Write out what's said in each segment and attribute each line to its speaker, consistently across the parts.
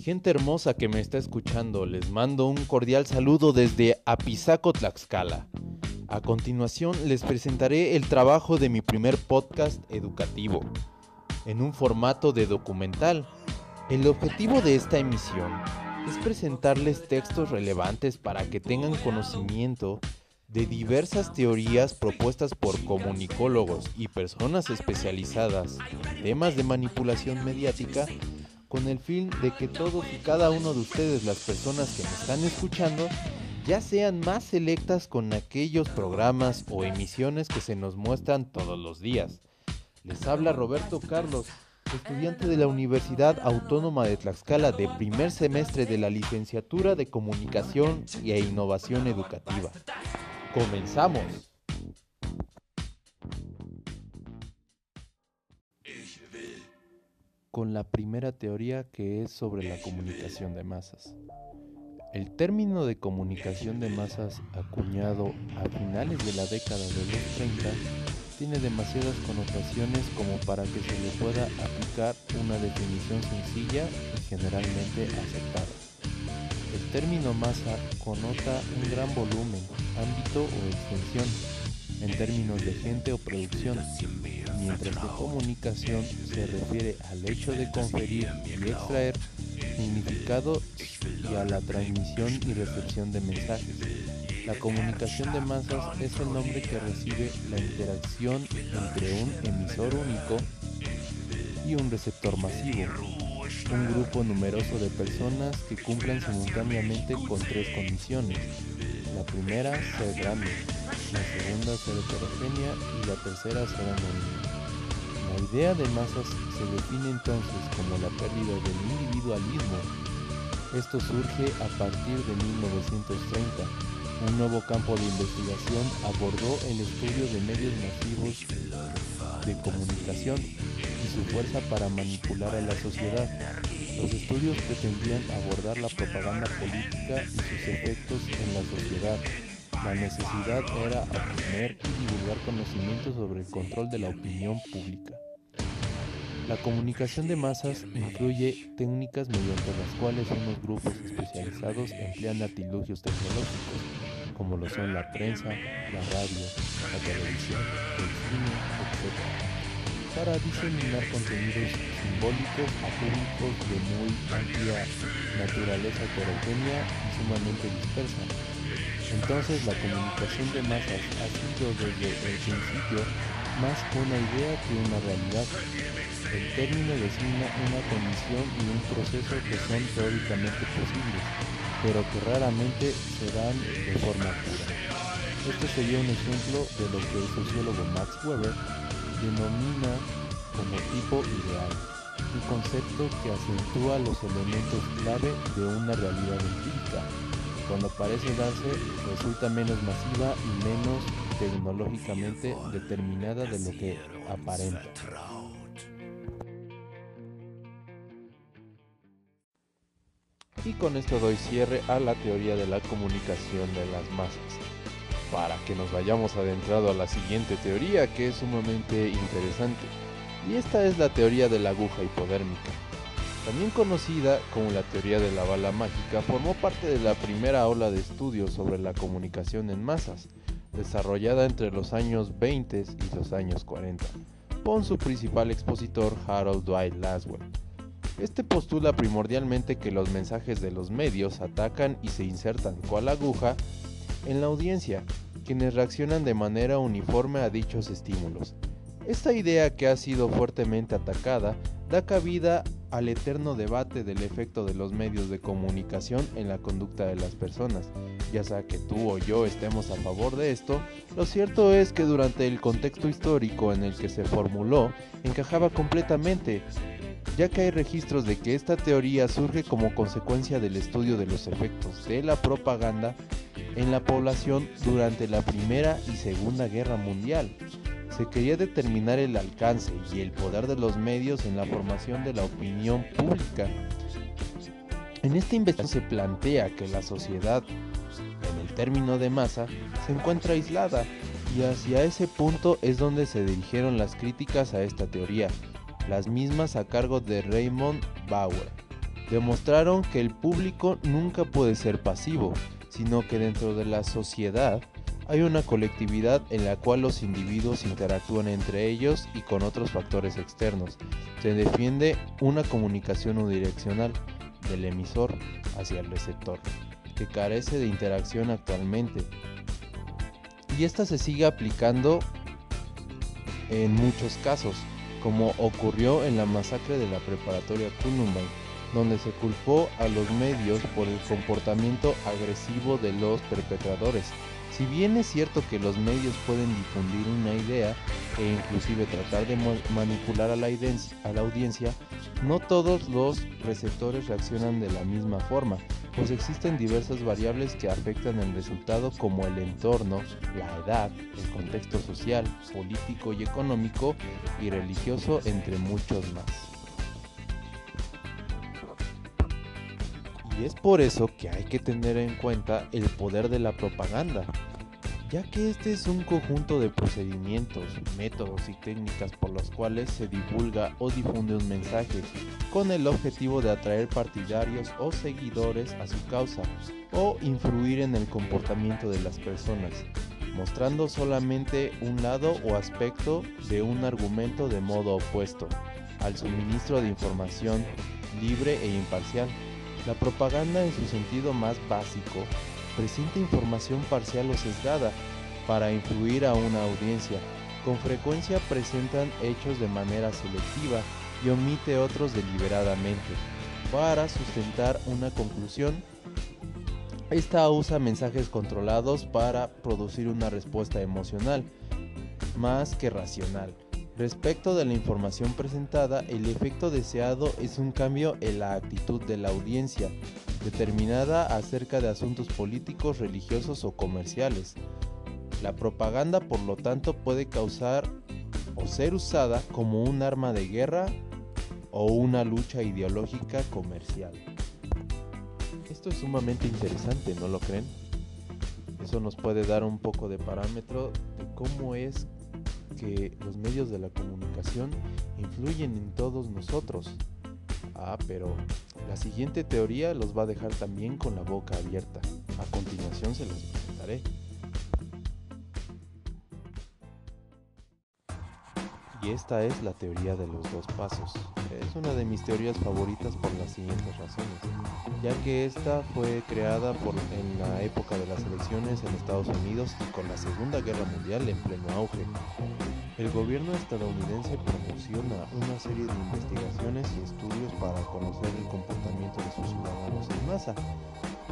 Speaker 1: Gente hermosa que me está escuchando, les mando un cordial saludo desde Apizaco, Tlaxcala. A continuación les presentaré el trabajo de mi primer podcast educativo, en un formato de documental. El objetivo de esta emisión es presentarles textos relevantes para que tengan conocimiento de diversas teorías propuestas por comunicólogos y personas especializadas en temas de manipulación mediática con el fin de que todos y cada uno de ustedes, las personas que me están escuchando, ya sean más selectas con aquellos programas o emisiones que se nos muestran todos los días. Les habla Roberto Carlos, estudiante de la Universidad Autónoma de Tlaxcala de primer semestre de la licenciatura de Comunicación e Innovación Educativa. Comenzamos. Con la primera teoría que es sobre la comunicación de masas. El término de comunicación de masas acuñado a finales de la década de los 30 tiene demasiadas connotaciones como para que se le pueda aplicar una definición sencilla y generalmente aceptada. El término masa connota un gran volumen, ámbito o extensión en términos de gente o producción, mientras que comunicación se refiere al hecho de conferir y extraer significado y a la transmisión y recepción de mensajes. La comunicación de masas es el nombre que recibe la interacción entre un emisor único y un receptor masivo, un grupo numeroso de personas que cumplan simultáneamente con tres condiciones. La primera, ser grande, la segunda, ser heterogénea y la tercera, ser anónima. La idea de masas se define entonces como la pérdida del individualismo. Esto surge a partir de 1930. Un nuevo campo de investigación abordó el estudio de medios masivos de comunicación y su fuerza para manipular a la sociedad. Los estudios pretendían abordar la propaganda política y sus efectos en la sociedad. La necesidad era obtener y divulgar conocimientos sobre el control de la opinión pública. La comunicación de masas incluye técnicas mediante las cuales unos grupos especializados emplean artilugios tecnológicos, como lo son la prensa, la radio, la televisión, el cine, etc para diseminar contenidos simbólicos a públicos de muy amplia naturaleza heterogénea y sumamente dispersa. Entonces la comunicación de masas ha sido desde el principio más una idea que una realidad. El término designa una condición y un proceso que son teóricamente posibles, pero que raramente se dan de forma pura. Este sería un ejemplo de lo que el sociólogo Max Weber denomina como tipo ideal, un concepto que acentúa los elementos clave de una realidad empírica. Cuando parece darse, resulta menos masiva y menos tecnológicamente determinada de lo que aparenta. Y con esto doy cierre a la teoría de la comunicación de las masas para que nos vayamos adentrado a la siguiente teoría que es sumamente interesante. Y esta es la teoría de la aguja hipodérmica. También conocida como la teoría de la bala mágica, formó parte de la primera ola de estudios sobre la comunicación en masas, desarrollada entre los años 20 y los años 40, por su principal expositor Harold Dwight Laswell. Este postula primordialmente que los mensajes de los medios atacan y se insertan cual aguja en la audiencia, quienes reaccionan de manera uniforme a dichos estímulos. Esta idea que ha sido fuertemente atacada da cabida al eterno debate del efecto de los medios de comunicación en la conducta de las personas. Ya sea que tú o yo estemos a favor de esto, lo cierto es que durante el contexto histórico en el que se formuló, encajaba completamente, ya que hay registros de que esta teoría surge como consecuencia del estudio de los efectos de la propaganda en la población durante la Primera y Segunda Guerra Mundial. Se quería determinar el alcance y el poder de los medios en la formación de la opinión pública. En esta investigación se plantea que la sociedad, en el término de masa, se encuentra aislada y hacia ese punto es donde se dirigieron las críticas a esta teoría, las mismas a cargo de Raymond Bauer. demostraron que el público nunca puede ser pasivo, sino que dentro de la sociedad hay una colectividad en la cual los individuos interactúan entre ellos y con otros factores externos. Se defiende una comunicación unidireccional del emisor hacia el receptor, que carece de interacción actualmente. Y esta se sigue aplicando en muchos casos, como ocurrió en la masacre de la preparatoria Columbine, donde se culpó a los medios por el comportamiento agresivo de los perpetradores, si bien es cierto que los medios pueden difundir una idea e inclusive tratar de manipular a la, a la audiencia, no todos los receptores reaccionan de la misma forma, pues existen diversas variables que afectan el resultado como el entorno, la edad, el contexto social, político y económico y religioso, entre muchos más. Y es por eso que hay que tener en cuenta el poder de la propaganda, ya que este es un conjunto de procedimientos, métodos y técnicas por los cuales se divulga o difunde un mensaje, con el objetivo de atraer partidarios o seguidores a su causa o influir en el comportamiento de las personas, mostrando solamente un lado o aspecto de un argumento de modo opuesto al suministro de información libre e imparcial. La propaganda en su sentido más básico presenta información parcial o sesgada para influir a una audiencia. Con frecuencia presentan hechos de manera selectiva y omite otros deliberadamente. Para sustentar una conclusión, esta usa mensajes controlados para producir una respuesta emocional, más que racional. Respecto de la información presentada, el efecto deseado es un cambio en la actitud de la audiencia, determinada acerca de asuntos políticos, religiosos o comerciales. La propaganda, por lo tanto, puede causar o ser usada como un arma de guerra o una lucha ideológica comercial. Esto es sumamente interesante, ¿no lo creen? Eso nos puede dar un poco de parámetro de cómo es que los medios de la comunicación influyen en todos nosotros. Ah, pero la siguiente teoría los va a dejar también con la boca abierta. A continuación se las presentaré. Y esta es la teoría de los dos pasos. Es una de mis teorías favoritas por las siguientes razones, ya que esta fue creada por, en la época de las elecciones en Estados Unidos y con la Segunda Guerra Mundial en pleno auge. El gobierno estadounidense promociona una serie de investigaciones y estudios para conocer el comportamiento de sus ciudadanos en masa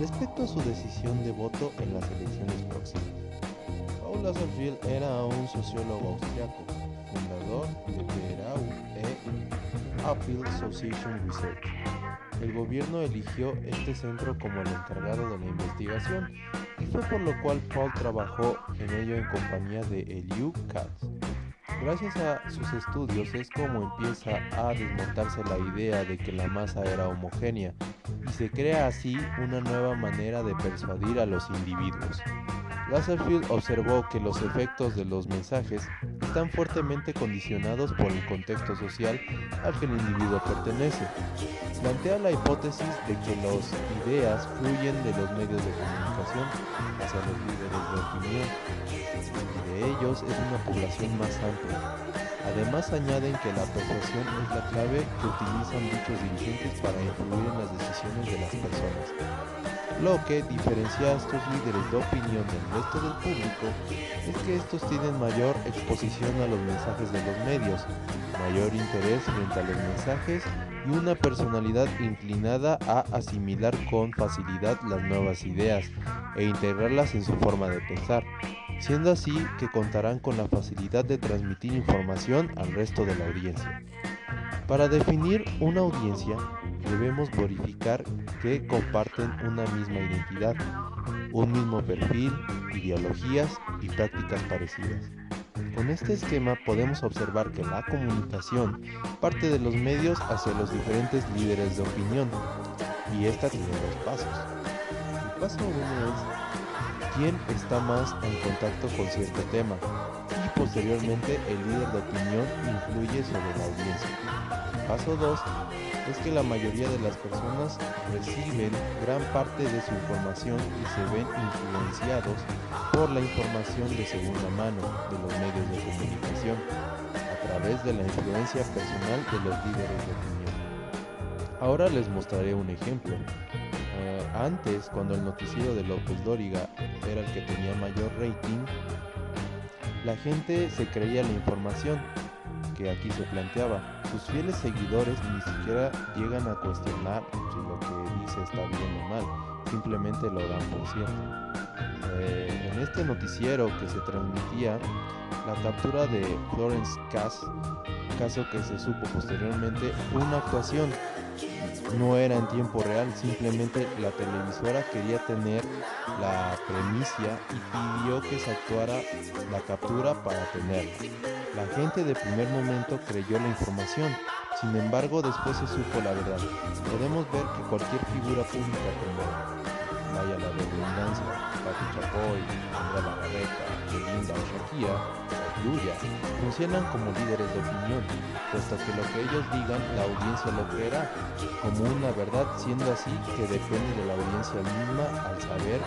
Speaker 1: respecto a su decisión de voto en las elecciones próximas. Paul Lasserfield era un sociólogo austriaco, fundador de Berau e Appeal Association Research. El gobierno eligió este centro como el encargado de la investigación y fue por lo cual Paul trabajó en ello en compañía de Eliu Katz. Gracias a sus estudios es como empieza a desmontarse la idea de que la masa era homogénea y se crea así una nueva manera de persuadir a los individuos. Lasserfield observó que los efectos de los mensajes están fuertemente condicionados por el contexto social al que el individuo pertenece. Plantea la hipótesis de que las ideas fluyen de los medios de comunicación hacia los líderes de opinión y de ellos es una población más amplia. Además añaden que la persuasión es la clave que utilizan dichos dirigentes para influir en las decisiones de las personas. Lo que diferencia a estos líderes de opinión del resto del público es que estos tienen mayor exposición a los mensajes de los medios, mayor interés frente a los mensajes y una personalidad inclinada a asimilar con facilidad las nuevas ideas e integrarlas en su forma de pensar, siendo así que contarán con la facilidad de transmitir información al resto de la audiencia. Para definir una audiencia, debemos verificar que comparten una misma identidad, un mismo perfil, ideologías y prácticas parecidas. Con este esquema podemos observar que la comunicación parte de los medios hacia los diferentes líderes de opinión y esta tiene dos pasos. El paso uno es quién está más en contacto con cierto tema y posteriormente el líder de opinión influye sobre la audiencia. Paso 2 es que la mayoría de las personas reciben gran parte de su información y se ven influenciados por la información de segunda mano de los medios de comunicación a través de la influencia personal de los líderes de opinión. Ahora les mostraré un ejemplo. Eh, antes, cuando el noticiero de López Dóriga era el que tenía mayor rating, la gente se creía la información aquí se planteaba. Sus fieles seguidores ni siquiera llegan a cuestionar si lo que dice está bien o mal, simplemente lo dan por cierto. Eh, en este noticiero que se transmitía, la captura de Florence Cass, caso que se supo posteriormente, una actuación no era en tiempo real, simplemente la televisora quería tener la premicia y pidió que se actuara la captura para tenerla. La gente de primer momento creyó la información, sin embargo después se supo la verdad. Podemos ver que cualquier figura pública como vaya la redundancia, Pati Chapoy, Andrea Lagarreca, Belinda o Shakira, Yuya, funcionan como líderes de opinión, puesto que lo que ellos digan la audiencia lo creerá como una verdad, siendo así que depende de la audiencia misma al saber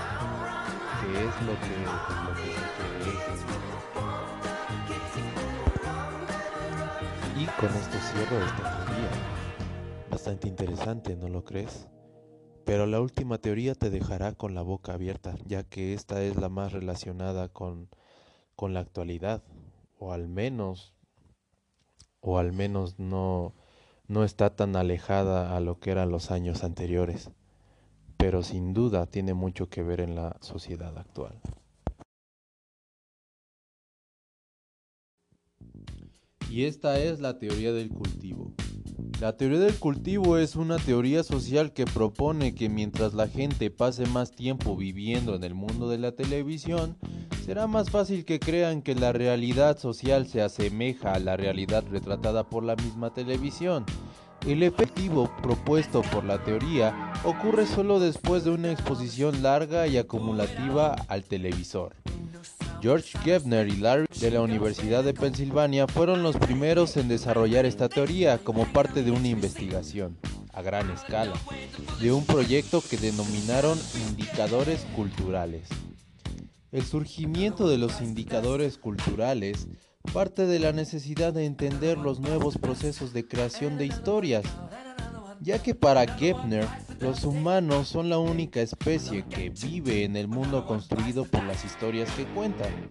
Speaker 1: qué es lo que, lo que se cree. Con esto cierro esta teoría. Bastante interesante, ¿no lo crees? Pero la última teoría te dejará con la boca abierta, ya que esta es la más relacionada con, con la actualidad, o al menos, o al menos no, no está tan alejada a lo que eran los años anteriores, pero sin duda tiene mucho que ver en la sociedad actual. Y esta es la teoría del cultivo. La teoría del cultivo es una teoría social que propone que mientras la gente pase más tiempo viviendo en el mundo de la televisión, será más fácil que crean que la realidad social se asemeja a la realidad retratada por la misma televisión. El efectivo propuesto por la teoría ocurre solo después de una exposición larga y acumulativa al televisor. George Gebner y Larry de la Universidad de Pensilvania fueron los primeros en desarrollar esta teoría como parte de una investigación a gran escala, de un proyecto que denominaron indicadores culturales. El surgimiento de los indicadores culturales parte de la necesidad de entender los nuevos procesos de creación de historias, ya que para Gebner los humanos son la única especie que vive en el mundo construido por las historias que cuentan.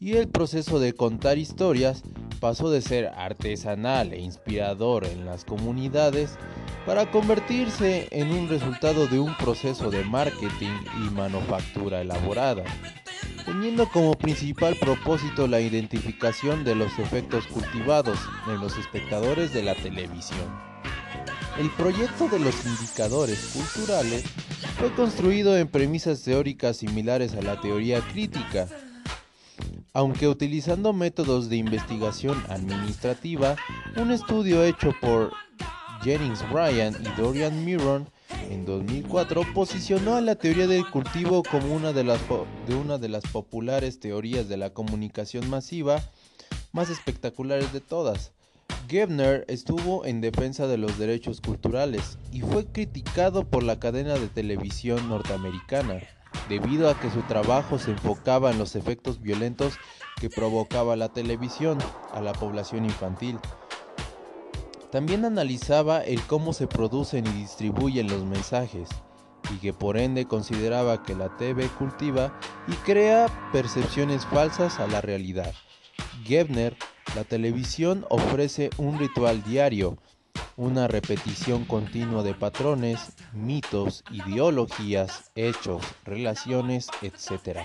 Speaker 1: Y el proceso de contar historias pasó de ser artesanal e inspirador en las comunidades para convertirse en un resultado de un proceso de marketing y manufactura elaborada, teniendo como principal propósito la identificación de los efectos cultivados en los espectadores de la televisión. El proyecto de los indicadores culturales fue construido en premisas teóricas similares a la teoría crítica, aunque utilizando métodos de investigación administrativa, un estudio hecho por Jennings Bryan y Dorian Miron en 2004 posicionó a la teoría del cultivo como una de las, de una de las populares teorías de la comunicación masiva más espectaculares de todas. Gebner estuvo en defensa de los derechos culturales y fue criticado por la cadena de televisión norteamericana, debido a que su trabajo se enfocaba en los efectos violentos que provocaba la televisión a la población infantil. También analizaba el cómo se producen y distribuyen los mensajes, y que por ende consideraba que la TV cultiva y crea percepciones falsas a la realidad. Gebner la televisión ofrece un ritual diario, una repetición continua de patrones, mitos, ideologías, hechos, relaciones, etc.,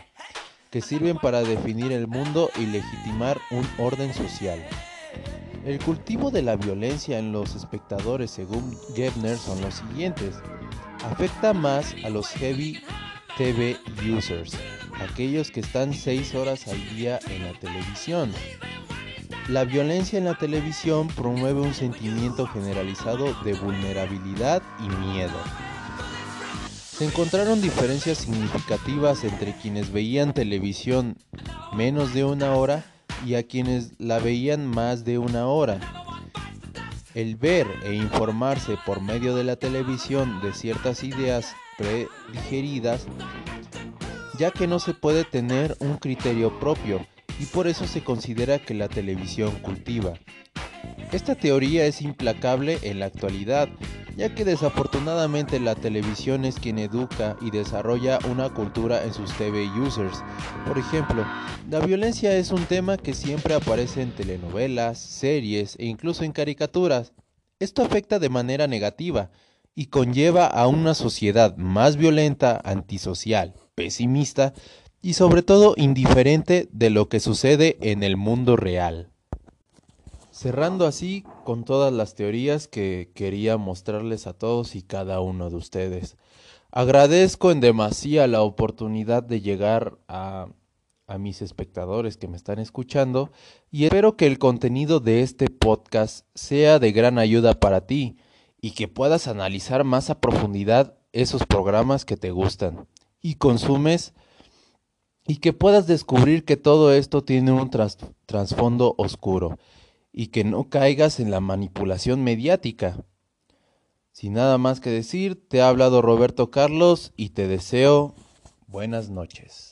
Speaker 1: que sirven para definir el mundo y legitimar un orden social. El cultivo de la violencia en los espectadores, según Gebner, son los siguientes. Afecta más a los heavy TV users, aquellos que están 6 horas al día en la televisión, la violencia en la televisión promueve un sentimiento generalizado de vulnerabilidad y miedo. Se encontraron diferencias significativas entre quienes veían televisión menos de una hora y a quienes la veían más de una hora. El ver e informarse por medio de la televisión de ciertas ideas predigeridas, ya que no se puede tener un criterio propio y por eso se considera que la televisión cultiva. Esta teoría es implacable en la actualidad, ya que desafortunadamente la televisión es quien educa y desarrolla una cultura en sus TV users. Por ejemplo, la violencia es un tema que siempre aparece en telenovelas, series e incluso en caricaturas. Esto afecta de manera negativa y conlleva a una sociedad más violenta, antisocial, pesimista y sobre todo indiferente de lo que sucede en el mundo real. Cerrando así con todas las teorías que quería mostrarles a todos y cada uno de ustedes. Agradezco en demasía la oportunidad de llegar a, a mis espectadores que me están escuchando y espero que el contenido de este podcast sea de gran ayuda para ti y que puedas analizar más a profundidad esos programas que te gustan y consumes y que puedas descubrir que todo esto tiene un trasfondo oscuro y que no caigas en la manipulación mediática. Sin nada más que decir, te ha hablado Roberto Carlos y te deseo buenas noches.